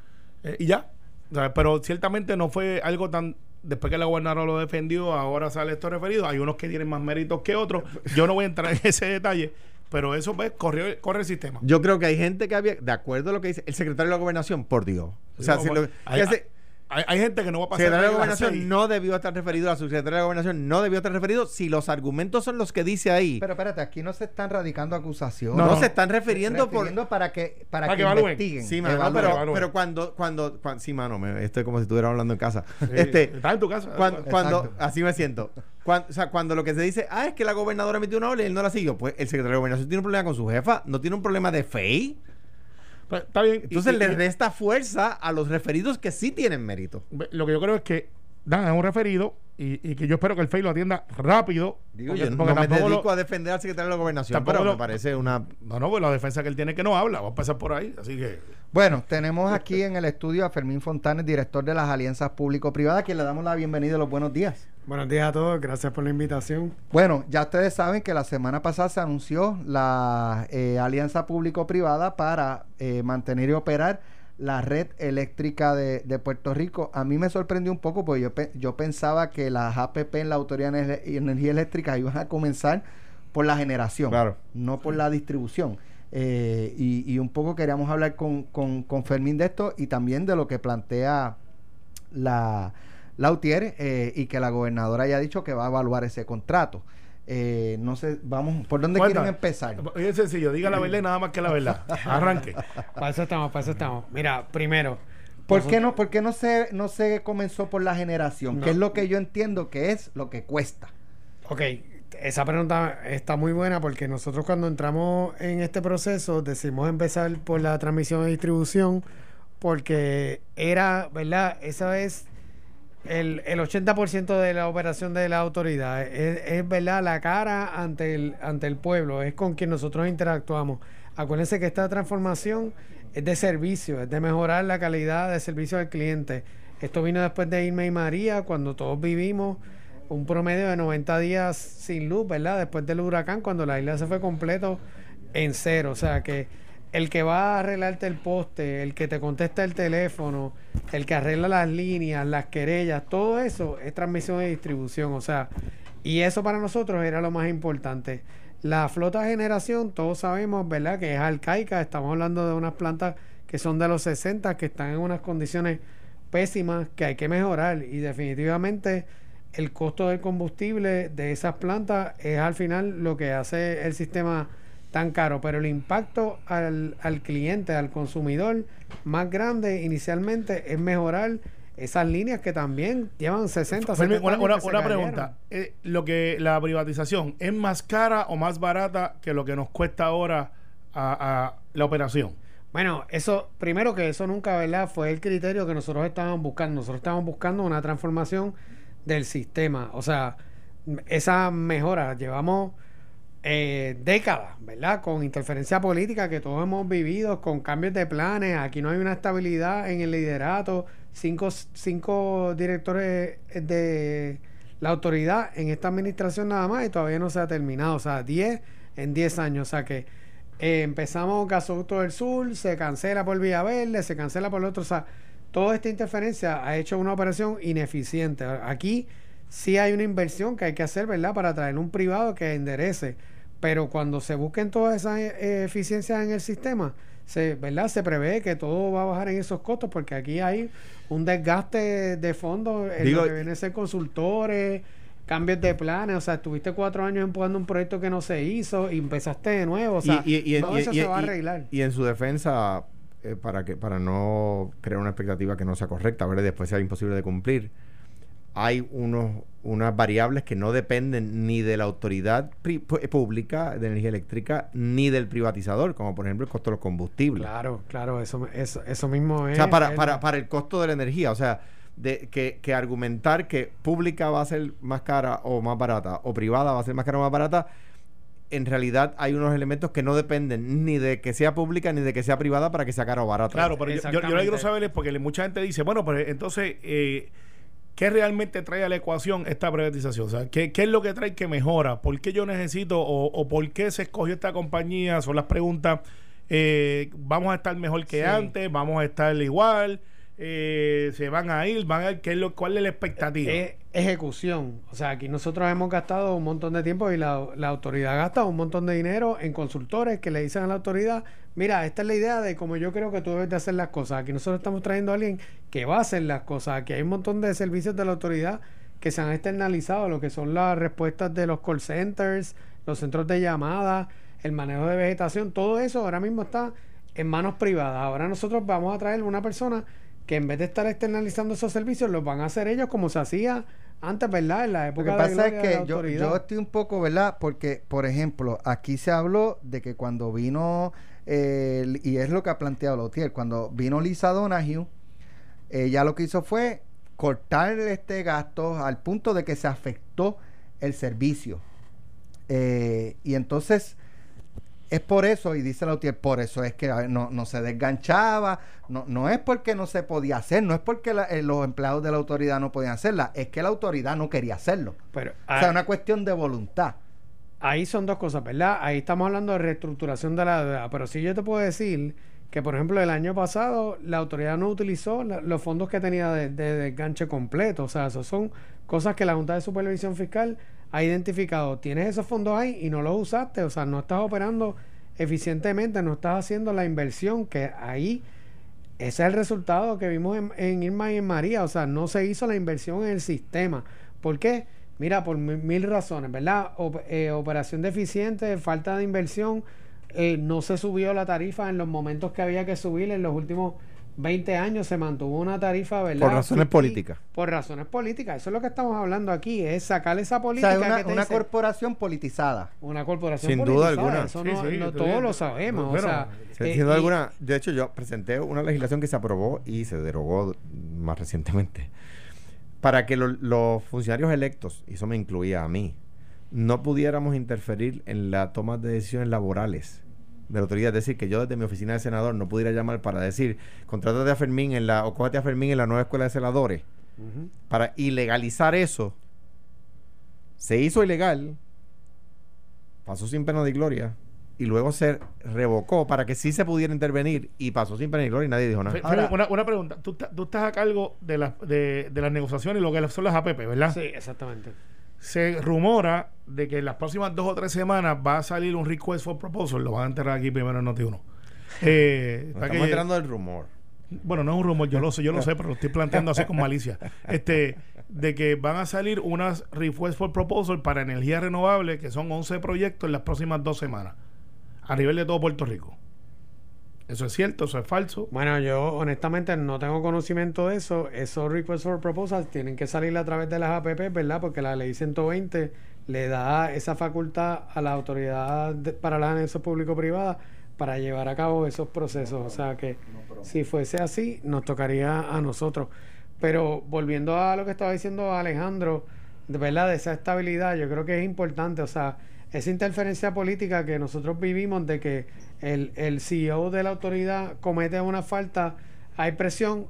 Eh, y ya. O sea, pero ciertamente no fue algo tan. Después que la gobernadora lo defendió, ahora sale esto referido. Hay unos que tienen más méritos que otros. Yo no voy a entrar en ese detalle, pero eso pues, corrió, corre el sistema. Yo creo que hay gente que había, de acuerdo a lo que dice el secretario de la gobernación, por Dios. O sea, si lo- hay, ese- hay- hay gente que no va a pasar. secretario de gobernación no debió estar referido, la subsecretaria de gobernación no debió estar referido si los argumentos son los que dice ahí. Pero espérate, aquí no se están radicando acusaciones. no, no. se están refiriendo por... refiriendo para que para, Para que, que investiguen. Sí, mano, evalúen. pero, evalúen. pero cuando, cuando, cuan- sí, mano, me, esto es como si estuviera hablando en casa. Sí, este, Estás en tu casa. cuando, cuando- así me siento. Cuando, o sea, cuando lo que se dice, ah, es que la gobernadora emitió una orden y él no la siguió, pues el secretario de gobernación tiene un problema con su jefa, no tiene un problema de fe. Pues, está bien. Entonces Y- le y- resta fuerza a los referidos que sí tienen mérito. Lo que yo creo es que Dan es un referido y, y que yo espero que el FEI lo atienda rápido. Digo, porque- yo no me dedico lo- a defender al secretario de la gobernación, pero lo- me parece una... No, no, pues la defensa que él tiene que no habla. Vamos a pasar por ahí. Así que. Bueno, tenemos aquí en el estudio a Fermín Fontanes, director de las alianzas público-privadas, a quien le damos la bienvenida y los buenos días. Buenos días a todos, gracias por la invitación. Bueno, ya ustedes saben que la semana pasada se anunció la eh, alianza público-privada para eh, mantener y operar la red eléctrica de, de Puerto Rico. A mí me sorprendió un poco porque yo, pe- yo pensaba que las APP en la Autoridad de Ener- Energía Eléctrica iban a comenzar por la generación, Claro. no por la distribución. Eh, y, y un poco queríamos hablar con, con, con Fermín de esto y también de lo que plantea la, la UTIER eh, y que la gobernadora haya dicho que va a evaluar ese contrato. Eh, no sé, vamos, ¿por dónde Cuéntame. quieren empezar? Es sencillo, diga la verdad y nada más que la verdad. [LAUGHS] Arranque. Para eso estamos, para eso estamos. Mira, primero. ¿Por qué no, por qué no se, no se comenzó por la generación? No. Que es lo que yo entiendo que es lo que cuesta. Ok, esa pregunta está muy buena porque nosotros cuando entramos en este proceso decidimos empezar por la transmisión y distribución porque era, ¿verdad? Esa es el, el 80% de la operación de la autoridad. Es, es, ¿verdad? La cara ante el, ante el pueblo, es con quien nosotros interactuamos. Acuérdense que esta transformación es de servicio, es de mejorar la calidad de servicio al cliente. Esto vino después de Irma y María, cuando todos vivimos un promedio de 90 días sin luz, ¿verdad? Después del huracán, cuando la isla se fue completo en cero. O sea que el que va a arreglarte el poste, el que te contesta el teléfono, el que arregla las líneas, las querellas, todo eso es transmisión y distribución. O sea, y eso para nosotros era lo más importante. La flota generación, todos sabemos, ¿verdad?, que es arcaica. Estamos hablando de unas plantas que son de los 60, que están en unas condiciones pésimas que hay que mejorar. Y definitivamente el costo del combustible de esas plantas es al final lo que hace el sistema tan caro, pero el impacto al, al cliente, al consumidor más grande inicialmente es mejorar esas líneas que también llevan 60, Fermín, 70 una, años una- que pregunta. Eh, lo que la privatización es más cara o más barata que lo que nos cuesta ahora a, a la operación. Bueno, eso, primero que eso nunca, ¿verdad? Fue el criterio que nosotros estábamos buscando. Nosotros estábamos buscando una transformación del sistema. O sea, esa mejora, llevamos eh, décadas, ¿verdad? Con interferencia política que todos hemos vivido, con cambios de planes. Aquí no hay una estabilidad en el liderato. Cinco, cinco directores de la autoridad en esta administración nada más y todavía no se ha terminado. O sea, 10 en 10 años. O sea que eh, empezamos Gasoducto del Sur, se cancela por Vía Verde, se cancela por el otro. O sea, toda esta interferencia ha hecho una operación ineficiente. Aquí sí hay una inversión que hay que hacer, ¿verdad? Para traer un privado que enderece. Pero cuando se busquen todas esas eh, eficiencias en el sistema, se, ¿verdad? Se prevé que todo va a bajar en esos costos porque aquí hay un desgaste de fondos en Digo- lo que viene a ser consultores, cambios de planes, o sea, estuviste cuatro años empujando un proyecto que no se hizo y empezaste de nuevo, o sea, y, y- y- todo eso se va a arreglar. y en su defensa, eh, para que para no crear una expectativa que no sea correcta, ¿verdad? después sea imposible de cumplir, hay unos unas variables que no dependen ni de la autoridad eh, pública de energía eléctrica ni del privatizador, como por ejemplo el costo de los combustibles. Claro, claro, eso, eso, eso mismo es. O sea, para, el- para, para el costo de la energía, o sea, de que, que argumentar que pública va a ser más cara o más barata o privada va a ser más cara o más barata, en realidad hay unos elementos que no dependen ni de que sea pública ni de que sea privada para que sea cara o barata. Claro, pero yo, yo- yo lo que quiero saber es porque mucha gente dice, bueno, pero entonces, eh, ¿qué realmente trae a la ecuación esta privatización? O sea, ¿qué, qué es lo que trae que mejora? ¿Por qué yo necesito o, o por qué se escogió esta compañía? Son las preguntas. eh, ¿Vamos a estar mejor que Sí. antes? ¿Vamos a estar igual? Eh, ¿Se van a ir? ¿Van a ir? ¿Qué es lo, ¿Cuál es la expectativa? es ejecución. O sea, aquí nosotros hemos gastado un montón de tiempo y la, la autoridad gasta un montón de dinero en consultores que le dicen a la autoridad, mira, esta es la idea de cómo yo creo que tú debes de hacer las cosas. Aquí nosotros estamos trayendo a alguien que va a hacer las cosas. Aquí hay un montón de servicios de la autoridad que se han externalizado, lo que son las respuestas de los call centers, los centros de llamada, el manejo de vegetación, todo eso ahora mismo está en manos privadas. Ahora nosotros vamos a traer una persona que en vez de estar externalizando esos servicios, los van a hacer ellos como se hacía antes, ¿verdad? En la Lo que época de pasa es de que yo, yo estoy un poco, ¿verdad? Porque, por ejemplo, aquí se habló de que cuando vino, eh, y es lo que ha planteado Lotier, cuando vino Lisa Donahue, ella lo que hizo fue cortar este gasto al punto de que se afectó el servicio. Eh, y entonces es por eso, y dice Lautier, por eso es que no, no se desganchaba, no, no es porque no se podía hacer, no es porque la- eh, los empleados de la autoridad no podían hacerla, es que la autoridad no quería hacerlo. Pero O ah, sea, una cuestión de voluntad. ahí son dos cosas, ¿verdad? Ahí estamos hablando de reestructuración de la deuda. Pero sí yo te puedo decir que, por ejemplo, el año pasado la autoridad no utilizó la- los fondos que tenía de, de desganche completo. O sea, eso son cosas que la Junta de Supervisión Fiscal identificado. Tienes esos fondos ahí y no los usaste. O sea, no estás operando eficientemente, no estás haciendo la inversión que ahí... Ese es el resultado que vimos en, Irma y en María. O sea, no se hizo la inversión en el sistema. ¿Por qué? Mira, por mi- mil razones, ¿verdad? Op- eh, operación deficiente, falta de inversión, eh, no se subió la tarifa en los momentos que había que subir. En los últimos 20 años se mantuvo una tarifa, ¿verdad? Por razones políticas. Por razones políticas. Eso es lo que estamos hablando aquí, es sacar esa O política. sea, es una, que te una dice- corporación politizada. una corporación Sin duda politizada, alguna. Eso Sí, no, sí, no- estoy todos bien. lo sabemos. Bueno, o sea, Sin eh, duda y- alguna, de hecho yo presenté una legislación que se aprobó y se derogó más recientemente para que lo- los funcionarios electos, y eso me incluía a mí, no pudiéramos interferir en la toma de decisiones laborales de la autoridad. Es decir, que yo desde mi oficina de senador no pudiera llamar para decir, contrátate a Fermín en la, o cógete a Fermín en la nueva escuela de senadores. Para ilegalizar eso, se hizo ilegal, pasó sin pena de gloria, y luego se revocó para que sí se pudiera intervenir, y pasó sin pena de gloria y nadie dijo nada. Fe- Ahora- Fede, una, una pregunta. Tú, estás- tú estás a cargo de, las de, de las negociaciones y lo que son las APP, ¿verdad? Sí, exactamente. Se rumora de que en las próximas dos o tres semanas va a salir un request for proposal. Lo van a enterrar aquí primero en Noti1. Eh, Nos estamos que- enterando del rumor. bueno, no es un rumor, yo lo sé, yo lo sé, pero lo estoy planteando así con malicia. [LAUGHS] Este, de que van a salir unas request for proposal para energía renovable, que son 11 proyectos en las próximas dos semanas, a nivel de todo Puerto Rico. ¿Eso es cierto? ¿Eso es falso? Bueno, yo honestamente no tengo conocimiento de eso. Esos requests for proposals tienen que salir a través de las APP, ¿verdad? Porque la ley 120 le da esa facultad a la autoridad de- para las alianzas público-privadas para llevar a cabo esos procesos. O sea que si fuese así, nos tocaría a nosotros. Pero volviendo a lo que estaba diciendo Alejandro, de verdad, de esa estabilidad, yo creo que es importante. O sea, esa interferencia política que nosotros vivimos de que el, el CEO de la autoridad comete una falta, hay presión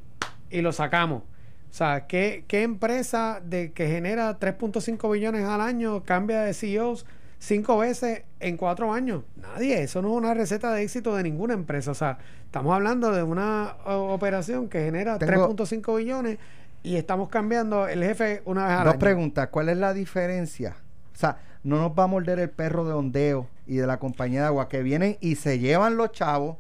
y lo sacamos. O sea, ¿qué, qué empresa de que genera 3.5 billones al año cambia de CEOs cinco veces en cuatro años? Nadie. Eso no es una receta de éxito de ninguna empresa. O sea, estamos hablando de una operación que genera Tengo- 3.5 billones y estamos cambiando el jefe una vez al Dos año. preguntas. ¿Cuál es la diferencia? O sea, no nos va a morder el perro de ondeo y de la compañía de agua que vienen y se llevan los chavos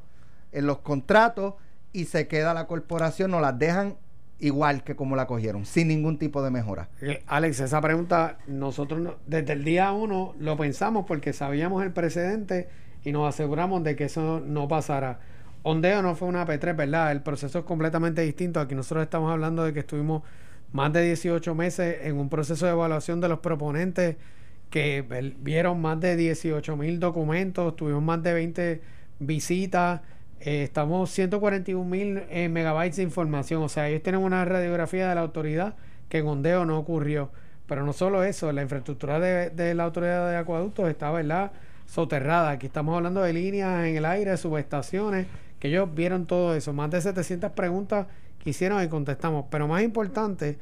en los contratos y se queda la corporación, nos las dejan igual que como la cogieron, sin ningún tipo de mejora. Eh, Alex, esa pregunta nosotros no- desde el día uno lo pensamos porque sabíamos el precedente y nos aseguramos de que eso no pasara. Ondeo no fue una P3, ¿verdad? El proceso es completamente distinto. Aquí nosotros estamos hablando de que estuvimos más de 18 meses en un proceso de evaluación de los proponentes que vieron más de 18 mil documentos, tuvimos más de 20 visitas, eh, estamos 141 mil eh, megabytes de información, o sea, ellos tienen una radiografía de la autoridad que en Ondeo no ocurrió. Pero no solo eso, la infraestructura de, de la autoridad de acueductos está, ¿verdad? Soterrada. Aquí estamos hablando de líneas en el aire, subestaciones, que ellos vieron todo eso. Más de 700 preguntas que hicieron y contestamos. Pero más importante,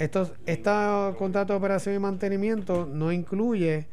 estos, este contrato de operación y mantenimiento no incluye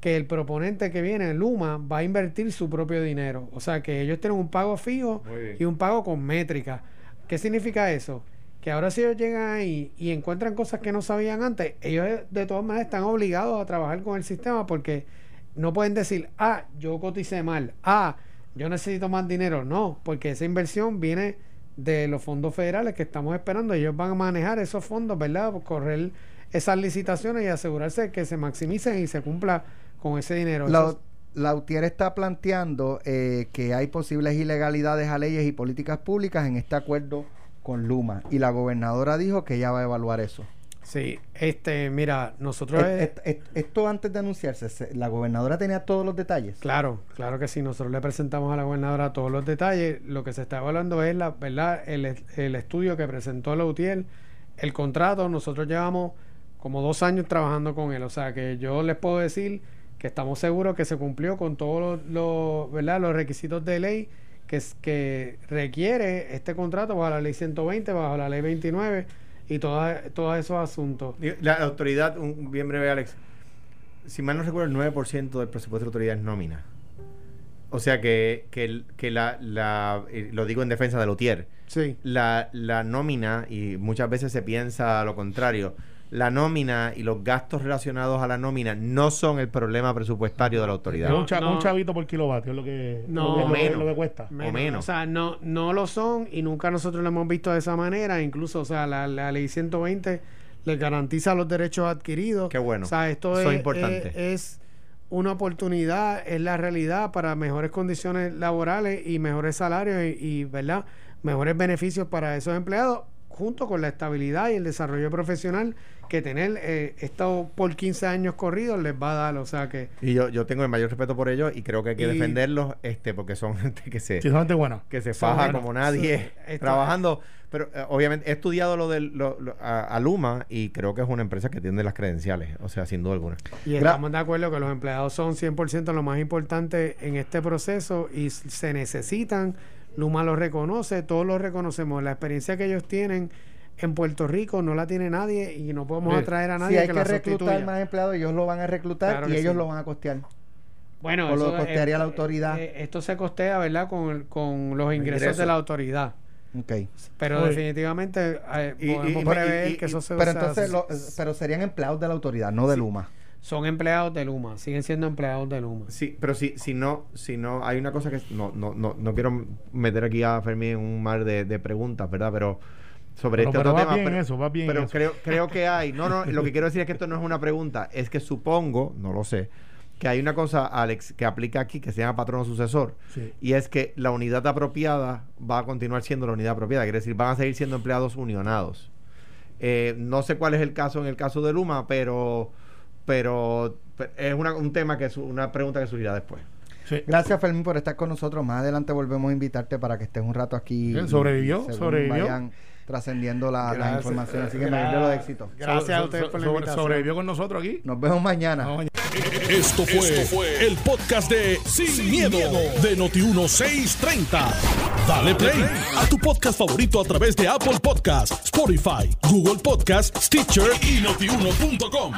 que el proponente que viene, Luma, va a invertir su propio dinero. O sea que ellos tienen un pago fijo y un pago con métrica. ¿Qué significa eso? Que ahora si ellos llegan ahí y encuentran cosas que no sabían antes, ellos de todas maneras están obligados a trabajar con el sistema porque no pueden decir, ah, yo coticé mal, ah, yo necesito más dinero. No, porque esa inversión viene de los fondos federales que estamos esperando. Ellos van a manejar esos fondos, ¿verdad? Correr esas licitaciones y asegurarse de que se maximicen y se cumpla con ese dinero. La, Eso Lautier está planteando eh, que hay posibles ilegalidades a leyes y políticas públicas en este acuerdo con Luma y la gobernadora dijo que ella va a evaluar eso. Sí, este, mira, nosotros... Esto antes de anunciarse, se- la gobernadora tenía todos los detalles. Claro, claro que sí. Nosotros le presentamos a la gobernadora todos los detalles. Lo que se está evaluando es la verdad el, el estudio que presentó la UTIEL, el contrato. Nosotros llevamos como dos años trabajando con él. O sea que yo les puedo decir que estamos seguros que se cumplió con todos los, los, ¿verdad? los requisitos de ley que, que requiere este contrato bajo la ley 120, bajo la ley 29 y toda- todos esos asuntos. La autoridad, un, bien breve, Alex. Si mal no recuerdo, el 9% del presupuesto de la autoridad es nómina. O sea que, que, que la, la eh, lo digo en defensa de Lutier, Sí. la, la nómina, y muchas veces se piensa lo contrario, la nómina y los gastos relacionados a la nómina no son el problema presupuestario de la autoridad. Un, cha- no. un chavito por kilovatio es lo que, No. lo que- menos. lo que cuesta. O menos. O sea, no, no lo son y nunca nosotros lo hemos visto de esa manera. Incluso, o sea, la, la ley 120 les garantiza los derechos adquiridos. Qué bueno. O sea, esto es es, importante. es- es una oportunidad, es la realidad para mejores condiciones laborales y mejores salarios y, y, ¿verdad? Mejores beneficios para esos empleados, junto con la estabilidad y el desarrollo profesional que tener eh, esto por 15 años corridos les va a dar. O sea que Y yo, yo tengo el mayor respeto por ellos y creo que hay que Y- defenderlos este porque son [LAUGHS] gente que se, Sí, solamente bueno. que se Son faja como nadie Sí, trabajando. Pero eh, obviamente he estudiado lo del lo- lo- a, a Luma y creo que es una empresa que tiene las credenciales, o sea, sin duda alguna. Y Gra- estamos de acuerdo que los empleados son 100% lo más importante en este proceso y se necesitan. Luma lo reconoce, todos lo reconocemos. La experiencia que ellos tienen en Puerto Rico no la tiene nadie y no podemos Sí. atraer a Si nadie hay que, que la reclutar sustituya. más empleados, ellos lo van a reclutar Claro y ellos sí. lo van a costear. Bueno, o lo eso, costearía eh, la autoridad. eh, esto se costea, ¿verdad? Con, el- con los ingresos de la autoridad. Ok. Pero Oye. definitivamente eh, Y- y- podemos y- prever y- que eso se Pero entonces, lo- pero serían empleados de la autoridad, no de Luma. son empleados de Luma, siguen siendo empleados de Luma. Sí, pero si, si no, si no, hay una cosa que no, no, no, no quiero meter aquí a Fermín en un mar de, de preguntas, ¿verdad? Pero sobre Pero- este pero otro va tema. bien pero, eso, va bien pero eso. creo, creo que hay. No, no, [LAUGHS] lo que quiero decir es que esto no es una pregunta, es que supongo, no lo sé, que hay una cosa, Alex, que aplica aquí que se llama patrono sucesor. Sí. Y es que la unidad apropiada va a continuar siendo la unidad apropiada, quiere decir, van a seguir siendo empleados unionados. Eh, no sé cuál es el caso en el caso de Luma, pero, pero pe- es una- un tema que es una pregunta que surgirá después. Sí. Gracias, Fermín, por estar con nosotros. Más adelante volvemos a invitarte para que estés un rato aquí. Sobrevivió, sobrevivió. Vayan trascendiendo la, la Gracias. información. Así que me Gra- dio los éxitos. Gracias a ustedes so- por la sobre- invitación. Sobrevivió con nosotros aquí. Nos vemos mañana. Esto fue, el podcast de Sin, miedo, de Noti1630. Dale play a tu podcast favorito a través de Apple Podcasts, Spotify, Google Podcasts, Stitcher y notiuno.com.